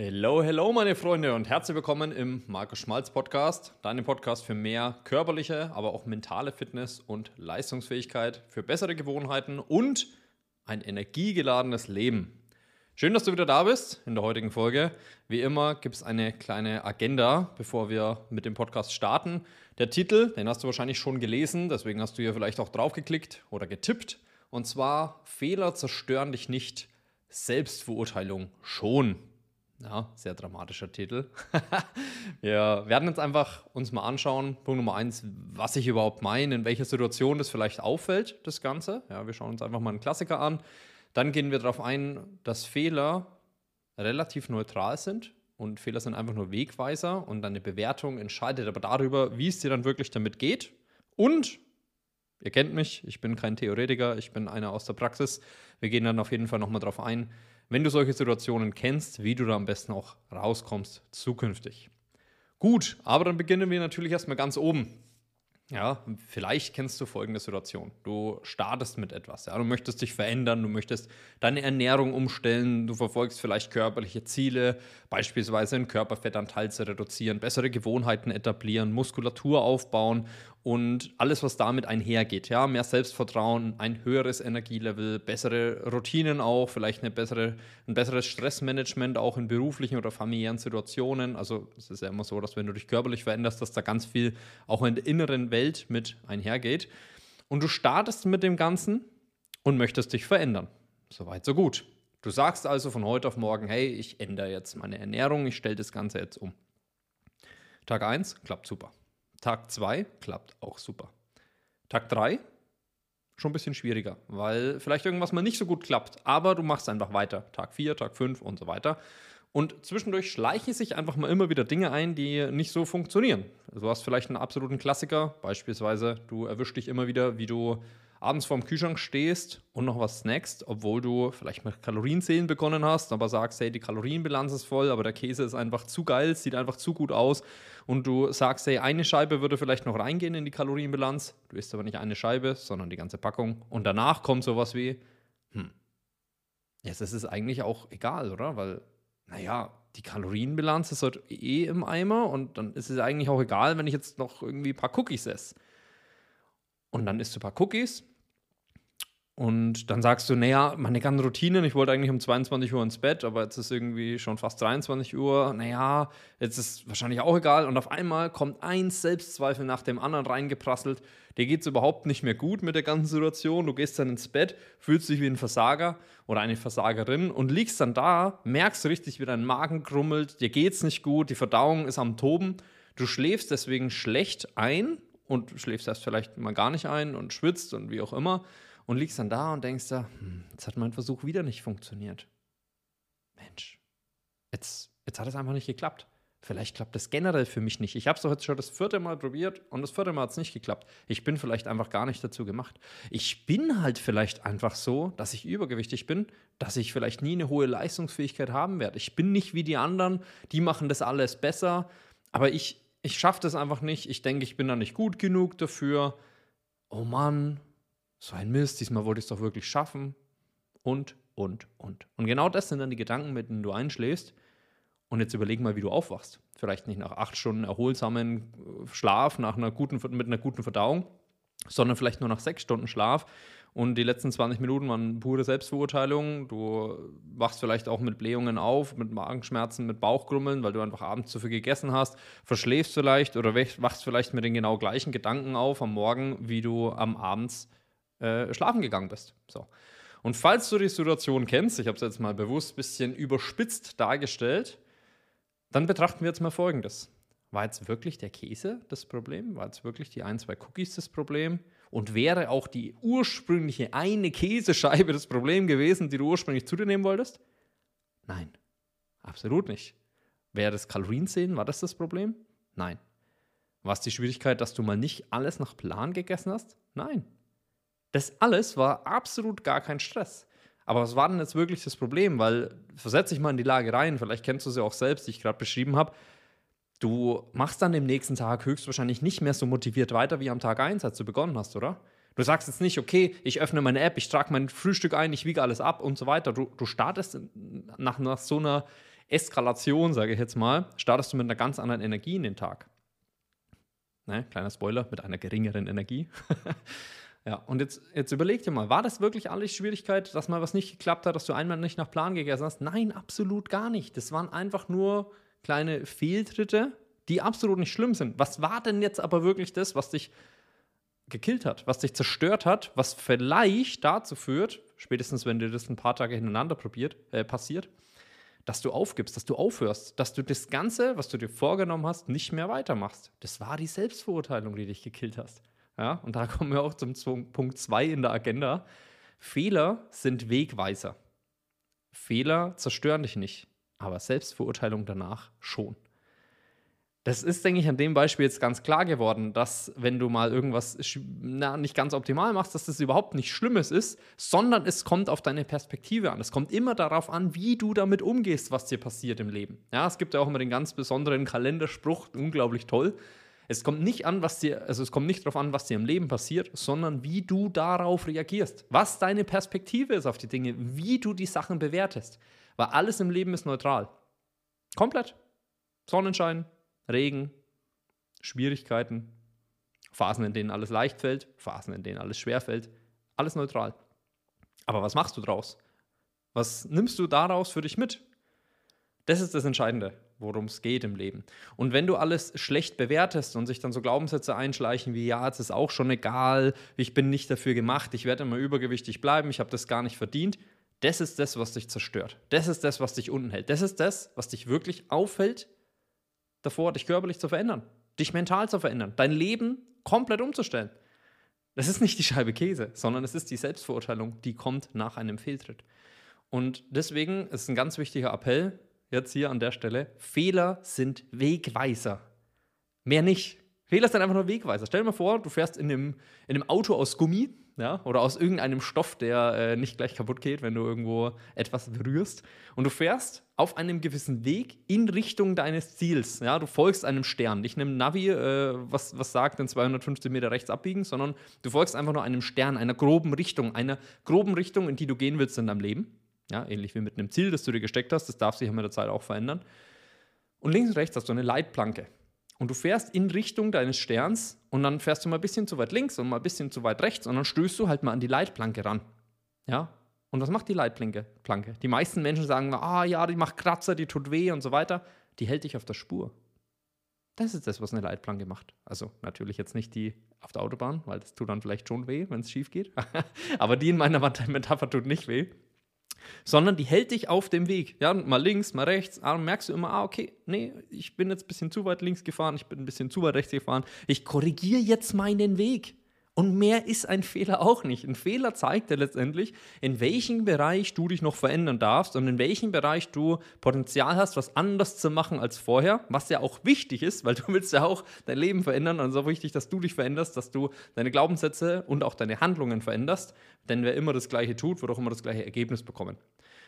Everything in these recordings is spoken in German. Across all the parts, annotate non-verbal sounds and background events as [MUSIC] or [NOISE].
Hello, hello, meine Freunde und herzlich willkommen im Markus Schmalz Podcast, deinem Podcast für mehr körperliche, aber auch mentale Fitness und Leistungsfähigkeit, für bessere Gewohnheiten und ein energiegeladenes Leben. Schön, dass du wieder da bist in der heutigen Folge. Wie immer gibt es eine kleine Agenda, bevor wir mit dem Podcast starten. Der Titel, den hast du wahrscheinlich schon gelesen, deswegen hast du hier vielleicht auch draufgeklickt oder getippt. Und zwar Fehler zerstören dich nicht, Selbstverurteilung schon. Ja, sehr dramatischer Titel. [LAUGHS] wir werden jetzt einfach uns mal anschauen, Punkt Nummer eins, was ich überhaupt meine, in welcher Situation das vielleicht auffällt, das Ganze. Ja, wir schauen uns einfach mal einen Klassiker an. Dann gehen wir darauf ein, dass Fehler relativ neutral sind und Fehler sind einfach nur Wegweiser und deine Bewertung entscheidet aber darüber, wie es dir dann wirklich damit geht. Und ihr kennt mich, ich bin kein Theoretiker, ich bin einer aus der Praxis. Wir gehen dann auf jeden Fall nochmal darauf ein, wenn du solche Situationen kennst, wie du da am besten auch rauskommst zukünftig. Gut, aber dann beginnen wir natürlich erstmal ganz oben. Ja, vielleicht kennst du folgende Situation. Du startest mit etwas, ja, du möchtest dich verändern, du möchtest deine Ernährung umstellen, du verfolgst vielleicht körperliche Ziele, beispielsweise den Körperfettanteil zu reduzieren, bessere Gewohnheiten etablieren, Muskulatur aufbauen und alles, was damit einhergeht. Ja, mehr Selbstvertrauen, ein höheres Energielevel, bessere Routinen auch, vielleicht eine bessere, ein besseres Stressmanagement auch in beruflichen oder familiären Situationen. Also es ist ja immer so, dass wenn du dich körperlich veränderst, dass da ganz viel auch in der inneren Welt mit einhergeht. Und du startest mit dem Ganzen und möchtest dich verändern. Soweit, so gut. Du sagst also von heute auf morgen, hey, ich ändere jetzt meine Ernährung, ich stelle das Ganze jetzt um. Tag 1 klappt super. Tag 2 klappt auch super. Tag 3 schon ein bisschen schwieriger, weil vielleicht irgendwas mal nicht so gut klappt, aber du machst einfach weiter. Tag 4, Tag 5 und so weiter. Und zwischendurch schleichen sich einfach mal immer wieder Dinge ein, die nicht so funktionieren. Du hast vielleicht einen absoluten Klassiker, beispielsweise du erwischst dich immer wieder, wie du abends vorm Kühlschrank stehst und noch was snackst, obwohl du vielleicht mit Kalorienzählen begonnen hast, aber sagst, hey, die Kalorienbilanz ist voll, aber der Käse ist einfach zu geil, sieht einfach zu gut aus und du sagst, hey, eine Scheibe würde vielleicht noch reingehen in die Kalorienbilanz, du isst aber nicht eine Scheibe, sondern die ganze Packung und danach kommt sowas wie, hm, jetzt ist es eigentlich auch egal, oder? Weil, naja, die Kalorienbilanz ist halt eh im Eimer und dann ist es eigentlich auch egal, wenn ich jetzt noch irgendwie ein paar Cookies esse. Und dann isst du ein paar Cookies. Und dann sagst du, naja, meine ganzen Routinen, ich wollte eigentlich um 22 Uhr ins Bett, aber jetzt ist irgendwie schon fast 23 Uhr. Naja, jetzt ist wahrscheinlich auch egal. Und auf einmal kommt ein Selbstzweifel nach dem anderen reingeprasselt. Dir geht es überhaupt nicht mehr gut mit der ganzen Situation. Du gehst dann ins Bett, fühlst dich wie ein Versager oder eine Versagerin und liegst dann da, merkst richtig, wie dein Magen krummelt, dir geht es nicht gut, die Verdauung ist am Toben. Du schläfst deswegen schlecht ein und schläfst erst vielleicht mal gar nicht ein und schwitzt und wie auch immer und liegst dann da und denkst da, hm, jetzt hat mein Versuch wieder nicht funktioniert. Mensch, jetzt, jetzt hat es einfach nicht geklappt. Vielleicht klappt es generell für mich nicht. Ich habe es doch jetzt schon das vierte Mal probiert und das vierte Mal hat es nicht geklappt. Ich bin vielleicht einfach gar nicht dazu gemacht. Ich bin halt vielleicht einfach so, dass ich übergewichtig bin, dass ich vielleicht nie eine hohe Leistungsfähigkeit haben werde. Ich bin nicht wie die anderen, die machen das alles besser, aber ich, ich schaffe das einfach nicht. Ich denke, ich bin da nicht gut genug dafür. Oh Mann, so ein Mist, diesmal wollte ich es doch wirklich schaffen. Und, und, und. Und genau das sind dann die Gedanken, mit denen du einschläfst. Und jetzt überleg mal, wie du aufwachst. Vielleicht nicht nach acht Stunden erholsamen Schlaf, nach einer guten, mit einer guten Verdauung, sondern vielleicht nur nach sechs Stunden Schlaf und die letzten 20 Minuten waren pure Selbstverurteilung. Du wachst vielleicht auch mit Blähungen auf, mit Magenschmerzen, mit Bauchgrummeln, weil du einfach abends zu viel gegessen hast. Verschläfst vielleicht oder wachst vielleicht mit den genau gleichen Gedanken auf am Morgen, wie du am Abend äh, schlafen gegangen bist. So. Und falls du die Situation kennst, ich habe es jetzt mal bewusst ein bisschen überspitzt dargestellt, dann betrachten wir jetzt mal Folgendes. War jetzt wirklich der Käse das Problem? War jetzt wirklich die ein, zwei Cookies das Problem? Und wäre auch die ursprüngliche eine Käsescheibe das Problem gewesen, die du ursprünglich zu dir nehmen wolltest? Nein, absolut nicht. Wäre das Kalorienzählen, war das das Problem? Nein. War es die Schwierigkeit, dass du mal nicht alles nach Plan gegessen hast? Nein. Das alles war absolut gar kein Stress. Aber was war denn jetzt wirklich das Problem? Weil, versetze dich mal in die Lage rein, vielleicht kennst du sie auch selbst, die ich gerade beschrieben habe. Du machst dann im nächsten Tag höchstwahrscheinlich nicht mehr so motiviert weiter wie am Tag 1, als du begonnen hast, oder? Du sagst jetzt nicht, okay, ich öffne meine App, ich trage mein Frühstück ein, ich wiege alles ab und so weiter. Du, du startest nach, nach so einer Eskalation, sage ich jetzt mal, startest du mit einer ganz anderen Energie in den Tag. Ne? Kleiner Spoiler, mit einer geringeren Energie. [LAUGHS] ja, und jetzt, jetzt überleg dir mal, war das wirklich alles Schwierigkeit, dass mal was nicht geklappt hat, dass du einmal nicht nach Plan gegessen hast? Nein, absolut gar nicht. Das waren einfach nur kleine Fehltritte, die absolut nicht schlimm sind. Was war denn jetzt aber wirklich das, was dich gekillt hat, was dich zerstört hat, was vielleicht dazu führt, spätestens wenn dir das ein paar Tage hintereinander probiert, äh, passiert, dass du aufgibst, dass du aufhörst, dass du das Ganze, was du dir vorgenommen hast, nicht mehr weitermachst. Das war die Selbstverurteilung, die dich gekillt hast. Ja, und da [LAUGHS] kommen wir auch zum Punkt 2 in der Agenda. Fehler sind Wegweiser. Fehler zerstören dich nicht, aber Selbstverurteilung danach schon. Das ist, denke ich, an dem Beispiel jetzt ganz klar geworden, dass wenn du mal irgendwas na, nicht ganz optimal machst, dass das überhaupt nicht Schlimmes ist, sondern es kommt auf deine Perspektive an. Es kommt immer darauf an, wie du damit umgehst, was dir passiert im Leben. Ja, es gibt ja auch immer den ganz besonderen Kalenderspruch, unglaublich toll. Es kommt nicht an, was dir, also es kommt nicht darauf an, was dir im Leben passiert, sondern wie du darauf reagierst. Was deine Perspektive ist auf die Dinge, wie du die Sachen bewertest. Weil alles im Leben ist neutral. Komplett. Sonnenschein, Regen, Schwierigkeiten, Phasen, in denen alles leicht fällt, Phasen, in denen alles schwer fällt. Alles neutral. Aber was machst du draus? Was nimmst du daraus für dich mit? Das ist das Entscheidende, worum es geht im Leben. Und wenn du alles schlecht bewertest und sich dann so Glaubenssätze einschleichen wie, ja, es ist auch schon egal, ich bin nicht dafür gemacht, ich werde immer übergewichtig bleiben, ich habe das gar nicht verdient, das ist das, was dich zerstört. Das ist das, was dich unten hält. Das ist das, was dich wirklich aufhält davor, dich körperlich zu verändern, dich mental zu verändern, dein Leben komplett umzustellen. Das ist nicht die Scheibe Käse, sondern es ist die Selbstverurteilung, die kommt nach einem Fehltritt. Und deswegen ist ein ganz wichtiger Appell jetzt hier an der Stelle: Fehler sind Wegweiser. Mehr nicht. Fehler sind einfach nur Wegweiser. Stell dir mal vor, du fährst in einem, in einem Auto aus Gummi ja, oder aus irgendeinem Stoff, der äh, nicht gleich kaputt geht, wenn du irgendwo etwas berührst. Und du fährst auf einem gewissen Weg in Richtung deines Ziels. Ja, du folgst einem Stern. Nicht einem Navi, äh, was, was sagt, in 250 Meter rechts abbiegen, sondern du folgst einfach nur einem Stern, einer groben Richtung, einer groben Richtung, in die du gehen willst in deinem Leben. Ja, ähnlich wie mit einem Ziel, das du dir gesteckt hast. Das darf sich ja mit der Zeit auch verändern. Und links und rechts hast du eine Leitplanke. Und du fährst in Richtung deines Sterns und dann fährst du mal ein bisschen zu weit links und mal ein bisschen zu weit rechts und dann stößt du halt mal an die Leitplanke ran. Ja? Und was macht die Leitplanke? Planke? Die meisten Menschen sagen, ah ja, die macht Kratzer, die tut weh und so weiter. Die hält dich auf der Spur. Das ist das, was eine Leitplanke macht. Also natürlich jetzt nicht die auf der Autobahn, weil das tut dann vielleicht schon weh, wenn es schief geht. [LAUGHS] Aber die in meiner Metapher tut nicht weh sondern die hält dich auf dem Weg. Ja, mal links, mal rechts. Ah, merkst du immer, ah, okay, nee, ich bin jetzt ein bisschen zu weit links gefahren, ich bin ein bisschen zu weit rechts gefahren. Ich korrigiere jetzt meinen Weg. Und mehr ist ein Fehler auch nicht. Ein Fehler zeigt dir letztendlich, in welchem Bereich du dich noch verändern darfst und in welchem Bereich du Potenzial hast, was anders zu machen als vorher, was ja auch wichtig ist, weil du [LAUGHS] willst ja auch dein Leben verändern und es ist auch wichtig, dass du dich veränderst, dass du deine Glaubenssätze und auch deine Handlungen veränderst, denn wer immer das Gleiche tut, wird auch immer das gleiche Ergebnis bekommen.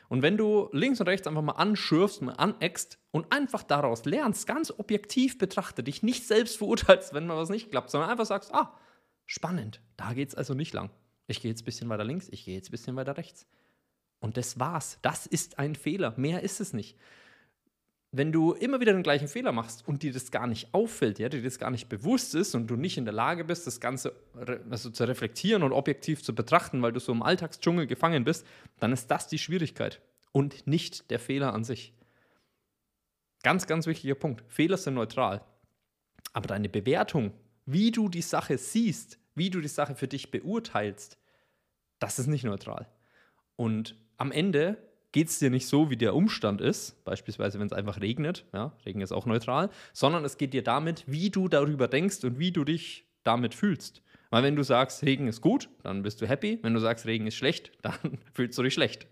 Und wenn du links und rechts einfach mal anschürfst, mal aneckst und einfach daraus lernst, ganz objektiv betrachtet, dich nicht selbst verurteilst, wenn mal was nicht klappt, sondern einfach sagst, ah, Spannend. Da geht es also nicht lang. Ich gehe jetzt ein bisschen weiter links, ich gehe jetzt ein bisschen weiter rechts. Und das war's. Das ist ein Fehler. Mehr ist es nicht. Wenn du immer wieder den gleichen Fehler machst und dir das gar nicht auffällt, ja, dir das gar nicht bewusst ist und du nicht in der Lage bist, das Ganze also zu reflektieren und objektiv zu betrachten, weil du so im Alltagsdschungel gefangen bist, dann ist das die Schwierigkeit und nicht der Fehler an sich. Ganz, ganz wichtiger Punkt. Fehler sind neutral. Aber deine Bewertung, wie du die Sache siehst, wie du die Sache für dich beurteilst, das ist nicht neutral. Und am Ende geht es dir nicht so, wie der Umstand ist, beispielsweise wenn es einfach regnet, ja, Regen ist auch neutral, sondern es geht dir damit, wie du darüber denkst und wie du dich damit fühlst. Weil wenn du sagst, Regen ist gut, dann bist du happy. Wenn du sagst, Regen ist schlecht, [LAUGHS] dann fühlst du dich schlecht.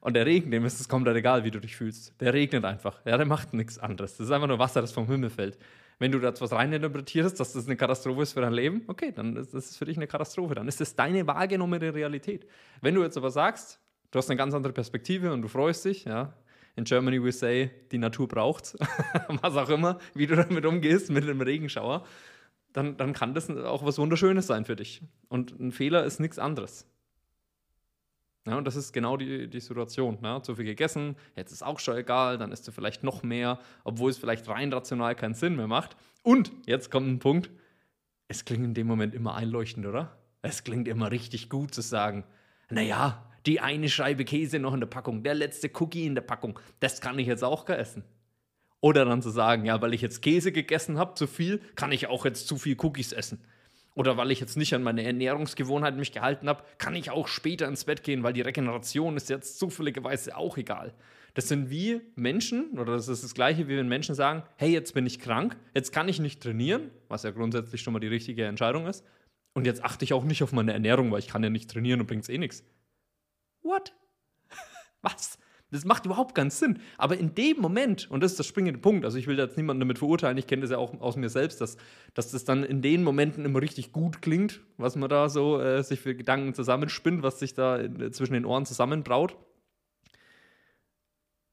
Und der Regen, dem ist es komplett egal, wie du dich fühlst. Der regnet einfach. Ja, der macht nichts anderes. Das ist einfach nur Wasser, das vom Himmel fällt. Wenn du da etwas reininterpretierst, dass das eine Katastrophe ist für dein Leben, okay, dann ist das für dich eine Katastrophe. Dann ist das deine wahrgenommene Realität. Wenn du jetzt aber sagst, du hast eine ganz andere Perspektive und du freust dich, ja, in Germany we say, die Natur braucht [LAUGHS] was auch immer, wie du damit umgehst mit einem Regenschauer, dann, dann kann das auch was Wunderschönes sein für dich. Und ein Fehler ist nichts anderes. Ja, und das ist genau die, die Situation. Ne? Zu viel gegessen, jetzt ist auch schon egal, dann isst du vielleicht noch mehr, obwohl es vielleicht rein rational keinen Sinn mehr macht. Und jetzt kommt ein Punkt, es klingt in dem Moment immer einleuchtend, oder? Es klingt immer richtig gut zu sagen, naja, die eine Scheibe Käse noch in der Packung, der letzte Cookie in der Packung, das kann ich jetzt auch gar essen. Oder dann zu sagen, ja, weil ich jetzt Käse gegessen habe, zu viel, kann ich auch jetzt zu viel Cookies essen. Oder weil ich jetzt nicht an meine Ernährungsgewohnheiten mich gehalten habe, kann ich auch später ins Bett gehen, weil die Regeneration ist jetzt zufälligerweise auch egal. Das sind wie Menschen, oder das ist das Gleiche, wie wenn Menschen sagen, hey, jetzt bin ich krank, jetzt kann ich nicht trainieren, was ja grundsätzlich schon mal die richtige Entscheidung ist. Und jetzt achte ich auch nicht auf meine Ernährung, weil ich kann ja nicht trainieren und bringt es eh nichts. What? [LAUGHS] was? Das macht überhaupt keinen Sinn. Aber in dem Moment, und das ist der springende Punkt, also ich will jetzt niemanden damit verurteilen, ich kenne das ja auch aus mir selbst, dass, dass das dann in den Momenten immer richtig gut klingt, was man da so äh, sich für Gedanken zusammenspinnt, was sich da in, zwischen den Ohren zusammenbraut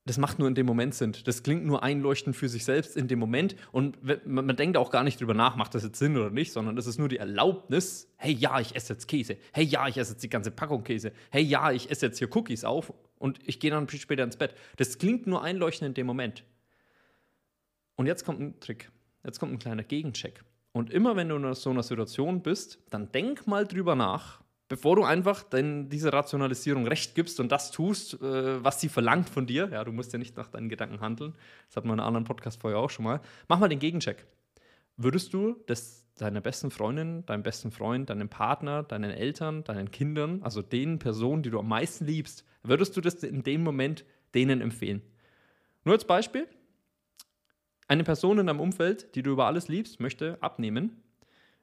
das macht nur in dem Moment Sinn. Das klingt nur einleuchtend für sich selbst in dem Moment. Und man, man, denkt auch gar nicht drüber nach, macht das jetzt Sinn oder nicht, sondern es ist nur die Erlaubnis, hey ja, ich esse jetzt Käse. Hey ja, ich esse jetzt die ganze Packung Käse. Hey ja, ich esse jetzt hier Cookies auf und ich gehe dann später ins Bett. Das klingt nur einleuchtend in dem Moment. Und jetzt kommt ein Trick. Jetzt kommt ein kleiner Gegencheck. Und immer wenn du in so einer Situation bist, dann denk mal drüber nach, bevor du einfach denn dieser Rationalisierung recht gibst und das tust, äh, was sie verlangt von dir, ja, du musst ja nicht nach deinen Gedanken handeln, das hatten wir in einer anderen Podcast vorher auch schon mal, mach mal den Gegencheck. Würdest du das deiner besten Freundin, deinem besten Freund, deinem Partner, deinen Eltern, deinen Kindern, also den Personen, die du am meisten liebst, würdest du das in dem Moment denen empfehlen? Nur als Beispiel, eine Person in deinem Umfeld, die du über alles liebst, möchte abnehmen.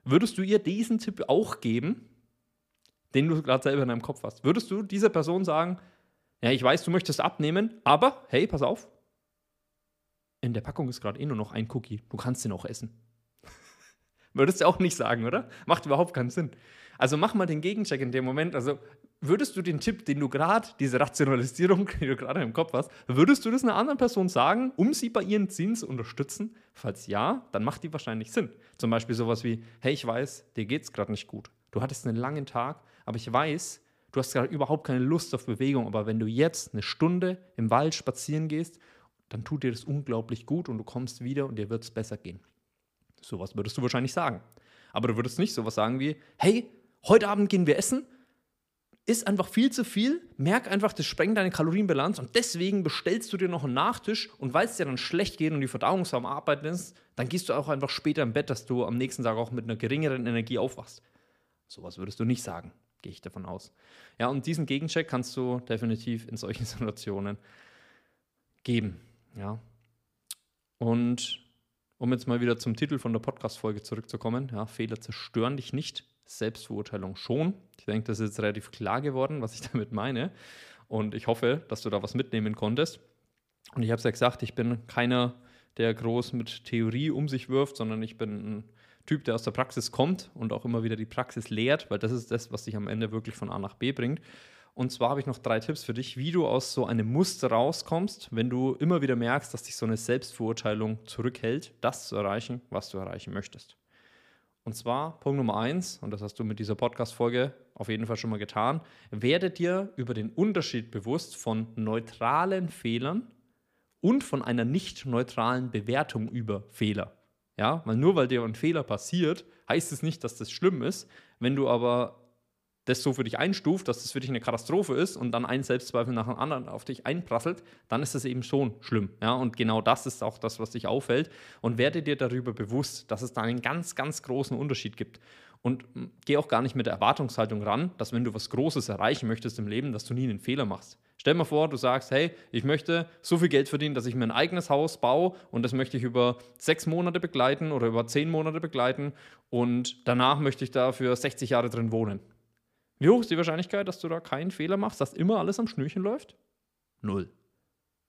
Würdest du ihr diesen Tipp auch geben, den du gerade selber in deinem Kopf hast. Würdest du dieser Person sagen, ja, ich weiß, du möchtest abnehmen, aber hey, pass auf, in der Packung ist gerade eh nur noch ein Cookie, du kannst den auch essen. Würdest du auch nicht sagen, oder? Macht überhaupt keinen Sinn. Also mach mal den Gegencheck in dem Moment. Also würdest du den Tipp, den du gerade, diese Rationalisierung, [LAUGHS] die du gerade im Kopf hast, würdest du das einer anderen Person sagen, um sie bei ihren Zielen zu unterstützen? Falls ja, dann macht die wahrscheinlich Sinn. Zum Beispiel sowas wie, hey, ich weiß, dir geht's gerade nicht gut. Du hattest einen langen Tag, aber ich weiß, du hast gerade überhaupt keine Lust auf Bewegung. Aber wenn du jetzt eine Stunde im Wald spazieren gehst, dann tut dir das unglaublich gut und du kommst wieder und dir wird es besser gehen. Sowas würdest du wahrscheinlich sagen. Aber du würdest nicht sowas sagen wie, hey, heute Abend gehen wir essen, ist einfach viel zu viel, merk einfach, das sprengt deine Kalorienbilanz und deswegen bestellst du dir noch einen Nachtisch und weil es dir dann schlecht geht und die Verdauung so am Arbeiten ist, dann gehst du auch einfach später im Bett, dass du am nächsten Tag auch mit einer geringeren Energie aufwachst. Sowas würdest du nicht sagen, gehe ich davon aus. Ja, und diesen Gegencheck kannst du definitiv in solchen [LAUGHS] Situationen geben. Ja. Und um jetzt mal wieder zum Titel von der Podcast-Folge zurückzukommen, ja, Fehler zerstören dich nicht, Selbstverurteilung schon. Ich denke, das ist jetzt relativ klar geworden, was ich [LAUGHS] damit meine. Und ich hoffe, dass du da was mitnehmen konntest. Und ich habe es ja gesagt, ich bin keiner, der groß mit Theorie um sich wirft, sondern ich bin ein Typ, der aus der Praxis kommt und auch immer wieder die Praxis lehrt, weil das ist das, was dich am Ende wirklich von A nach B bringt. Und zwar habe ich noch drei Tipps für dich, wie du aus so einem Muster rauskommst, wenn du immer wieder merkst, dass dich so eine Selbstverurteilung zurückhält, das zu erreichen, was du erreichen möchtest. Und zwar Punkt Nummer eins, und das hast du mit dieser Podcast-Folge auf jeden Fall schon mal getan, werde dir über den Unterschied bewusst von neutralen Fehlern und von einer nicht neutralen Bewertung über Fehler. Ja, weil nur weil dir ein Fehler passiert, heißt es nicht, dass das schlimm ist. Wenn du aber das so für dich einstuft, dass das für dich eine Katastrophe ist und dann ein Selbstzweifel nach dem anderen auf dich einprasselt, dann ist das eben schon schlimm. Ja? Und genau das ist auch das, was dich auffällt. Und werde dir darüber bewusst, dass es da einen ganz, ganz großen Unterschied gibt. Und geh auch gar nicht mit der Erwartungshaltung ran, dass wenn du was Großes erreichen möchtest im Leben, dass du nie einen Fehler machst. Stell mal vor, du sagst, hey, ich möchte so viel Geld verdienen, dass ich mir ein eigenes Haus baue und das möchte ich über sechs Monate begleiten oder über zehn Monate begleiten und danach möchte ich da für 60 Jahre drin wohnen. Wie hoch ist die Wahrscheinlichkeit, dass du da keinen Fehler machst, dass immer alles am Schnürchen läuft? Null.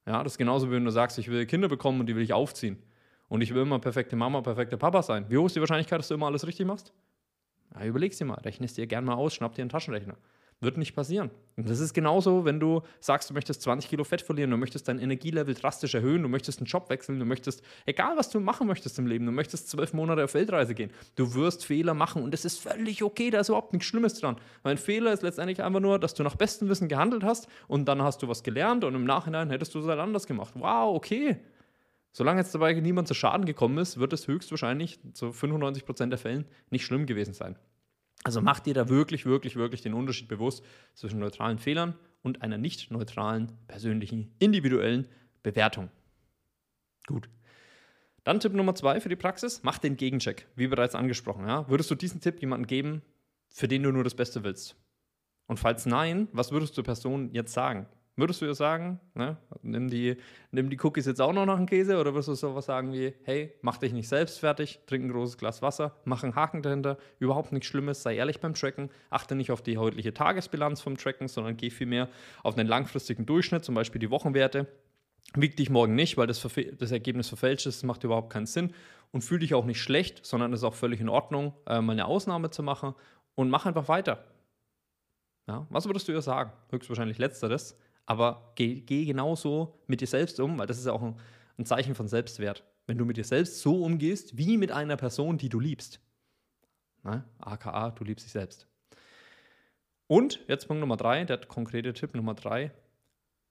Ja, das ist genauso, wie wenn du sagst, ich will Kinder bekommen und die will ich aufziehen. Und ich will immer perfekte Mama, perfekte Papa sein. Wie hoch ist die Wahrscheinlichkeit, dass du immer alles richtig machst? Ja, überleg's dir mal, rechne es dir gerne mal aus, schnapp dir einen Taschenrechner. Wird nicht passieren. Und das ist genauso, wenn du sagst, du möchtest 20 Kilo Fett verlieren, du möchtest dein Energielevel drastisch erhöhen, du möchtest einen Job wechseln, du möchtest, egal was du machen möchtest im Leben, du möchtest zwölf Monate auf Weltreise gehen. Du wirst Fehler machen und das ist völlig okay, da ist überhaupt nichts Schlimmes dran. Weil ein Fehler ist letztendlich einfach nur, dass du nach bestem Wissen gehandelt hast und dann hast du was gelernt und im Nachhinein hättest du es halt anders gemacht. Wow, okay. Solange jetzt dabei niemand zu Schaden gekommen ist, wird es höchstwahrscheinlich zu 95% der Fällen nicht schlimm gewesen sein. Also mach dir da wirklich, wirklich, wirklich den Unterschied bewusst zwischen neutralen Fehlern und einer nicht neutralen, persönlichen, individuellen Bewertung. Gut. Dann Tipp Nummer zwei für die Praxis: Mach den Gegencheck, wie bereits angesprochen. Ja? Würdest du diesen Tipp jemandem geben, für den du nur das Beste willst? Und falls nein, was würdest du der Person jetzt sagen? Würdest du ihr sagen, ne, nimm, die, nimm die Cookies jetzt auch noch nach dem Käse oder würdest du sowas sagen wie, hey, mach dich nicht selbst fertig, trink ein großes Glas Wasser, mach einen Haken dahinter, überhaupt nichts Schlimmes, sei ehrlich beim Tracken, achte nicht auf die heutliche Tagesbilanz vom Tracken, sondern geh vielmehr auf einen langfristigen Durchschnitt, zum Beispiel die Wochenwerte. Wieg dich morgen nicht, weil das, das Ergebnis verfälscht ist, das macht überhaupt keinen Sinn und fühl dich auch nicht schlecht, sondern es ist auch völlig in Ordnung, äh, mal eine Ausnahme zu machen und mach einfach weiter. Ja, was würdest du ihr sagen? Höchstwahrscheinlich letzteres aber geh, geh genauso mit dir selbst um, weil das ist ja auch ein, ein Zeichen von Selbstwert. Wenn du mit dir selbst so umgehst, wie mit einer Person, die du liebst. Na, AKA, du liebst dich selbst. Und jetzt Punkt Nummer drei, der konkrete Tipp Nummer drei,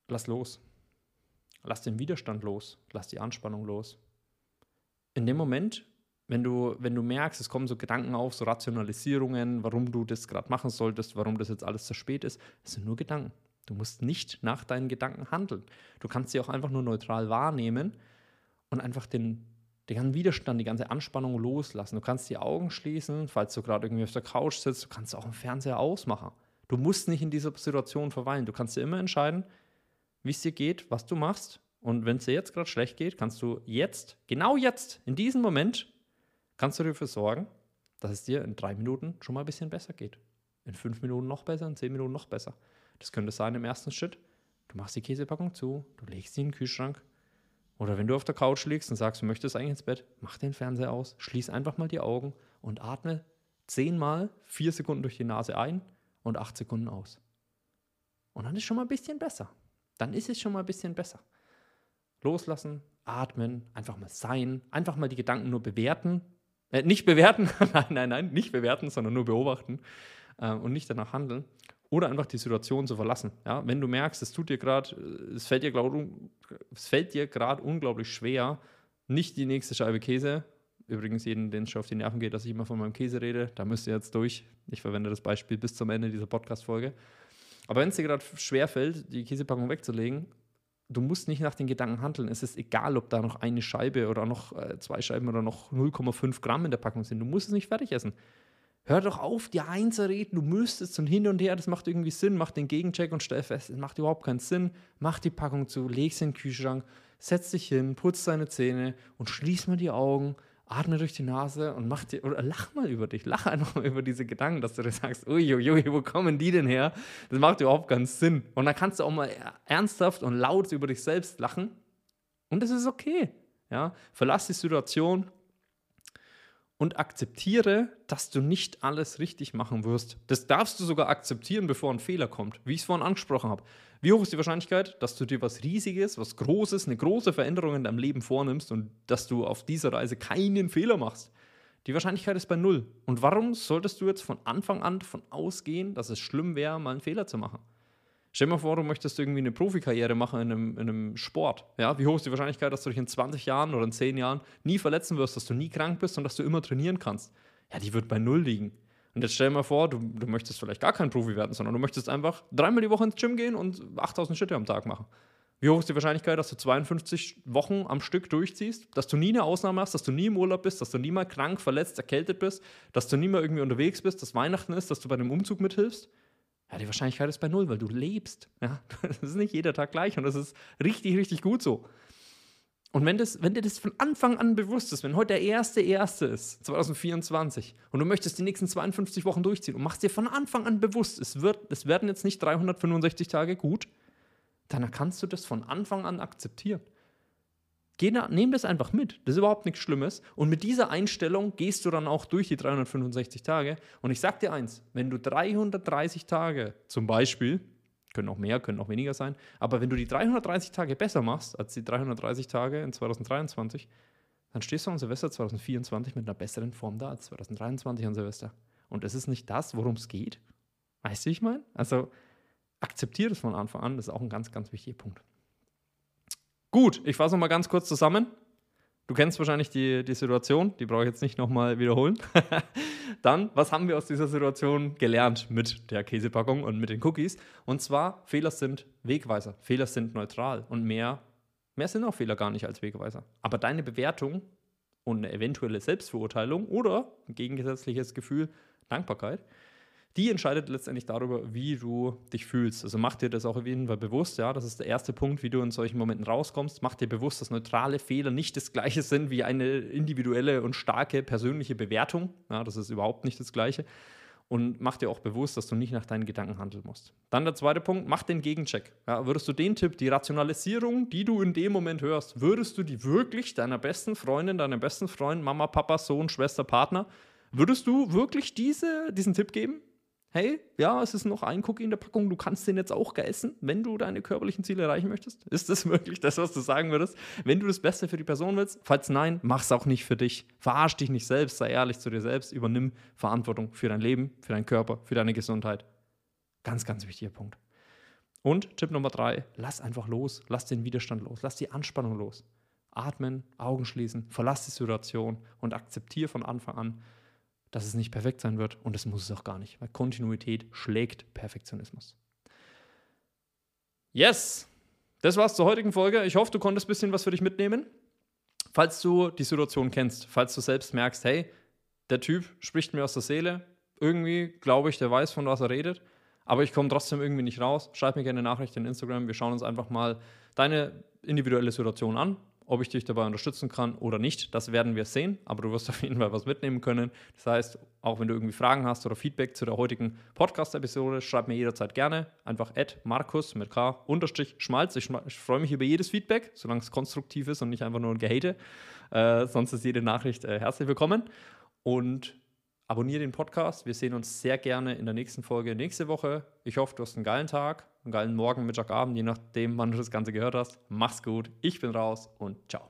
lass los. Lass den Widerstand los, lass die Anspannung los. In dem Moment, wenn du, wenn du merkst, es kommen so Gedanken auf, so Rationalisierungen, warum du das gerade machen solltest, warum das jetzt alles zu spät ist, es sind nur Gedanken. Du musst nicht nach deinen Gedanken handeln. Du kannst sie auch einfach nur neutral wahrnehmen und einfach den, den ganzen Widerstand, die ganze Anspannung loslassen. Du kannst die Augen schließen, falls du gerade irgendwie auf der Couch sitzt, du kannst auch den Fernseher ausmachen. Du musst nicht in dieser Situation verweilen. Du kannst dir immer entscheiden, wie es dir geht, was du machst. Und wenn es dir jetzt gerade schlecht geht, kannst du jetzt, genau jetzt, in diesem Moment, kannst du dafür sorgen, dass es dir in drei Minuten schon mal ein bisschen besser geht. In fünf Minuten noch besser, in zehn Minuten noch besser. Das könnte sein im ersten Schritt, du machst die Käsepackung zu, du legst sie in den Kühlschrank. Oder wenn du auf der Couch liegst und sagst, du möchtest eigentlich ins Bett, mach den Fernseher aus, schließ einfach mal die Augen und atme zehnmal vier Sekunden durch die Nase ein und acht Sekunden aus. Und dann ist schon mal ein bisschen besser. Dann ist es schon mal ein bisschen besser. Loslassen, atmen, einfach mal sein, einfach mal die Gedanken nur bewerten. Äh, nicht bewerten, [LAUGHS] nein, nein, nein, nicht bewerten, sondern nur beobachten äh, und nicht danach handeln oder einfach die Situation zu verlassen. Ja? Wenn du merkst, es tut dir gerade, es fällt dir gerade es fällt dir gerade unglaublich schwer, nicht die nächste Scheibe Käse. Übrigens, jeden, den es schon auf die Nerven geht, dass ich immer von meinem Käse rede, da müsst ihr jetzt durch. Ich verwende das Beispiel bis zum Ende dieser Podcast-Folge. Aber wenn es dir gerade schwer fällt, die Käsepackung wegzulegen, du musst nicht nach den Gedanken handeln. Es ist egal, ob da noch eine Scheibe oder noch äh, zwei Scheiben oder noch 0,5 Gramm in der Packung sind. Du musst es nicht fertig essen. Hör doch auf, dir einzureden, du müsstest und hin und her, das macht irgendwie Sinn. Mach den Gegencheck und stell fest, es macht überhaupt keinen Sinn. Mach die Packung zu, leg sie in den Kühlschrank, setz dich hin, putz deine Zähne und schließ mal die Augen, atme durch die Nase und mach dir, oder lach mal über dich, lach einfach mal über diese Gedanken, dass du dir sagst, uiuiui, wo kommen die denn her? Das macht überhaupt keinen Sinn. Und dann kannst du auch mal ernsthaft und laut über dich selbst lachen und das ist okay. Ja? Verlass die Situation, und akzeptiere, dass du nicht alles richtig machen wirst. Das darfst du sogar akzeptieren, bevor ein Fehler kommt, wie ich es vorhin angesprochen habe. Wie hoch ist die Wahrscheinlichkeit, dass du dir was Riesiges, was Großes, eine große Veränderung in deinem Leben vornimmst und dass du auf dieser Reise keinen Fehler machst? Die Wahrscheinlichkeit ist bei null. Und warum solltest du jetzt von Anfang an davon ausgehen, dass es schlimm wäre, mal einen Fehler zu machen? Stell dir mal vor, du möchtest irgendwie eine Profikarriere machen in einem, in einem Sport. Ja? Wie hoch ist die Wahrscheinlichkeit, dass du dich in 20 Jahren oder in 10 Jahren nie verletzen wirst, dass du nie krank bist und dass du immer trainieren kannst? Ja, die wird bei Null liegen. Und jetzt stell dir mal vor, du, du möchtest vielleicht gar kein Profi werden, sondern du möchtest einfach dreimal die Woche ins Gym gehen und 8000 Schritte am Tag machen. Wie hoch ist die Wahrscheinlichkeit, dass du 52 Wochen am Stück durchziehst, dass du nie eine Ausnahme hast, dass du nie im Urlaub bist, dass du nie mal krank, verletzt, erkältet bist, dass du nie mal irgendwie unterwegs bist, dass Weihnachten ist, dass du bei dem Umzug mithilfst? Ja, die Wahrscheinlichkeit ist bei null, weil du lebst. Ja, [LAUGHS] das ist nicht jeder Tag gleich und das ist richtig, richtig gut so. Und wenn, das, wenn dir das von Anfang an bewusst ist, wenn heute der erste erste ist, 2024, und du möchtest die nächsten 52 Wochen durchziehen und machst dir von Anfang an bewusst, es, wird, es werden jetzt nicht 365 Tage gut, dann kannst du das von Anfang an akzeptieren. Geh da, nehm das einfach mit. Das ist überhaupt nichts Schlimmes. Und mit dieser Einstellung gehst du dann auch durch die 365 Tage. Und ich sag dir eins: Wenn du 330 Tage zum Beispiel, können auch mehr, können auch weniger sein, aber wenn du die 330 Tage besser machst als die 330 Tage in 2023, dann stehst du an Silvester 2024 mit einer besseren Form da als 2023 an Silvester. Und das ist nicht das, worum es geht. Weißt du, wie ich meine? Also akzeptiere das von Anfang an, das ist auch ein ganz, ganz wichtiger Punkt. Gut, ich fasse nochmal ganz kurz zusammen. Du kennst wahrscheinlich die, die Situation, die brauche ich jetzt nicht nochmal wiederholen. [LAUGHS] Dann, was haben wir aus dieser Situation gelernt mit der Käsepackung und mit den Cookies? Und zwar, Fehler sind Wegweiser, Fehler sind neutral und mehr, mehr sind auch Fehler gar nicht als Wegweiser. Aber deine Bewertung und eine eventuelle Selbstverurteilung oder ein gegensätzliches Gefühl, Dankbarkeit, die entscheidet letztendlich darüber, wie du dich fühlst. Also mach dir das auch auf jeden Fall bewusst, ja, das ist der erste Punkt, wie du in solchen Momenten rauskommst. Mach dir bewusst, dass neutrale Fehler nicht das gleiche sind wie eine individuelle und starke persönliche Bewertung. Ja, das ist überhaupt nicht das gleiche. Und mach dir auch bewusst, dass du nicht nach deinen Gedanken handeln musst. Dann der zweite Punkt, mach den Gegencheck. Ja, würdest du den Tipp, die Rationalisierung, die du in dem Moment hörst, würdest du die wirklich deiner besten Freundin, deinem besten Freund, Mama, Papa, Sohn, Schwester, Partner, würdest du wirklich diese, diesen Tipp geben? Hey, ja, es ist noch ein Cookie in der Packung, du kannst den jetzt auch essen, wenn du deine körperlichen Ziele erreichen möchtest? [LAUGHS] Ist das wirklich das, was du sagen würdest? Wenn du das Beste für die Person willst? Falls nein, mach's auch nicht für dich. Verarsch dich nicht selbst, sei ehrlich zu dir selbst, übernimm Verantwortung für dein Leben, für deinen Körper, für deine Gesundheit. Ganz, ganz wichtiger Punkt. Und Tipp Nummer drei, lass einfach los, lass den Widerstand los, lass die Anspannung los. Atmen, Augen schließen, verlass die Situation und akzeptiere von Anfang an, dass es nicht perfekt sein wird und das muss es auch gar nicht, weil Kontinuität schlägt Perfektionismus. Yes, das war's zur heutigen Folge. Ich hoffe, du konntest ein bisschen was für dich mitnehmen. Falls du die Situation kennst, falls du selbst merkst, hey, der Typ spricht mir aus der Seele, irgendwie glaube ich, der weiß, von was er redet, aber ich komme trotzdem irgendwie nicht raus, schreib mir gerne eine Nachricht in Instagram. Wir schauen uns einfach mal deine individuelle Situation an ob ich dich dabei unterstützen kann oder nicht, das werden wir sehen, aber du wirst [LAUGHS] auf jeden Fall was mitnehmen können. Das heißt, auch wenn du irgendwie Fragen hast oder Feedback zu der heutigen Podcast-Episode, schreib mir jederzeit gerne. Einfach Markus mit K unterstrich Schmalz. Ich, ich freue mich über jedes Feedback, solange es konstruktiv ist und nicht einfach nur ein Gehate. Äh, sonst ist jede Nachricht äh, herzlich willkommen. Und abonniere den Podcast. Wir sehen uns sehr gerne in der nächsten Folge nächste Woche. Ich hoffe, du hast einen geilen Tag, einen geilen Morgen, Mittag, Abend, je nachdem, wann du das Ganze gehört hast. Mach's gut, ich bin raus und ciao.